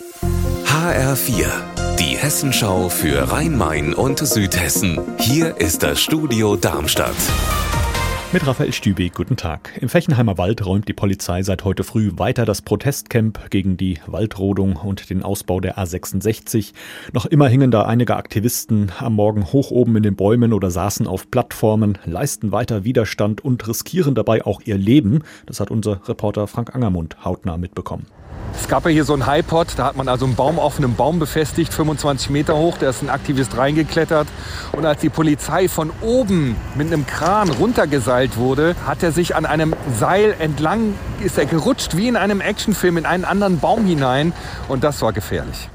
HR4, die Hessenschau für Rhein-Main und Südhessen. Hier ist das Studio Darmstadt. Mit Raphael Stübe, guten Tag. Im Fechenheimer Wald räumt die Polizei seit heute früh weiter das Protestcamp gegen die Waldrodung und den Ausbau der A66. Noch immer hingen da einige Aktivisten am Morgen hoch oben in den Bäumen oder saßen auf Plattformen, leisten weiter Widerstand und riskieren dabei auch ihr Leben. Das hat unser Reporter Frank Angermund hautnah mitbekommen. Es gab ja hier so einen Highpot, da hat man also einen Baum auf einem Baum befestigt, 25 Meter hoch, da ist ein Aktivist reingeklettert. Und als die Polizei von oben mit einem Kran runtergeseilt wurde, hat er sich an einem Seil entlang, ist er gerutscht wie in einem Actionfilm in einen anderen Baum hinein und das war gefährlich.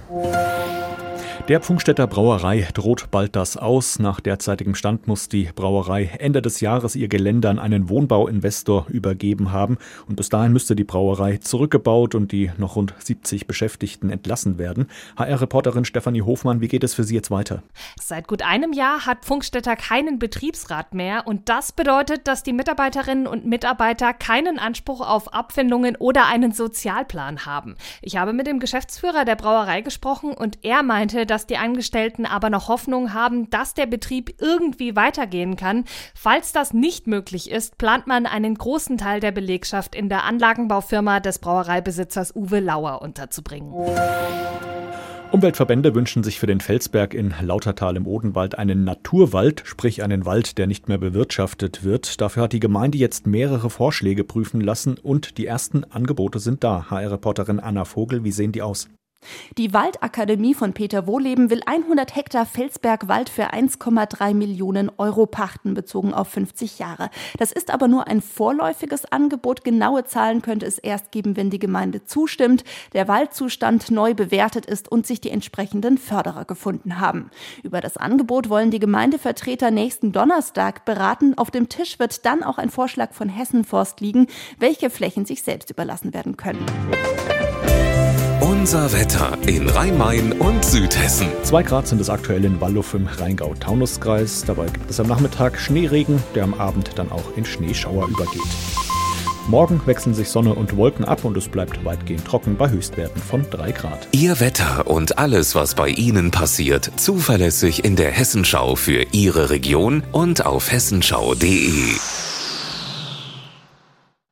Der Pfungstädter Brauerei droht bald das aus. Nach derzeitigem Stand muss die Brauerei Ende des Jahres ihr Gelände an einen Wohnbauinvestor übergeben haben. Und bis dahin müsste die Brauerei zurückgebaut und die noch rund 70 Beschäftigten entlassen werden. HR-Reporterin Stefanie Hofmann, wie geht es für Sie jetzt weiter? Seit gut einem Jahr hat Pfungstädter keinen Betriebsrat mehr. Und das bedeutet, dass die Mitarbeiterinnen und Mitarbeiter keinen Anspruch auf Abfindungen oder einen Sozialplan haben. Ich habe mit dem Geschäftsführer der Brauerei gesprochen und er meinte, dass die Angestellten aber noch Hoffnung haben, dass der Betrieb irgendwie weitergehen kann. Falls das nicht möglich ist, plant man einen großen Teil der Belegschaft in der Anlagenbaufirma des Brauereibesitzers Uwe Lauer unterzubringen. Umweltverbände wünschen sich für den Felsberg in Lautertal im Odenwald einen Naturwald, sprich einen Wald, der nicht mehr bewirtschaftet wird. Dafür hat die Gemeinde jetzt mehrere Vorschläge prüfen lassen und die ersten Angebote sind da. HR-Reporterin Anna Vogel, wie sehen die aus? Die Waldakademie von Peter Wohleben will 100 Hektar Felsbergwald für 1,3 Millionen Euro pachten, bezogen auf 50 Jahre. Das ist aber nur ein vorläufiges Angebot. Genaue Zahlen könnte es erst geben, wenn die Gemeinde zustimmt, der Waldzustand neu bewertet ist und sich die entsprechenden Förderer gefunden haben. Über das Angebot wollen die Gemeindevertreter nächsten Donnerstag beraten. Auf dem Tisch wird dann auch ein Vorschlag von Hessenforst liegen, welche Flächen sich selbst überlassen werden können. Unser Wetter in Rhein-Main und Südhessen. Zwei Grad sind es aktuell in Walluff im Rheingau-Taunus-Kreis. Dabei gibt es am Nachmittag Schneeregen, der am Abend dann auch in Schneeschauer übergeht. Morgen wechseln sich Sonne und Wolken ab und es bleibt weitgehend trocken bei Höchstwerten von 3 Grad. Ihr Wetter und alles, was bei Ihnen passiert, zuverlässig in der Hessenschau für Ihre Region und auf hessenschau.de.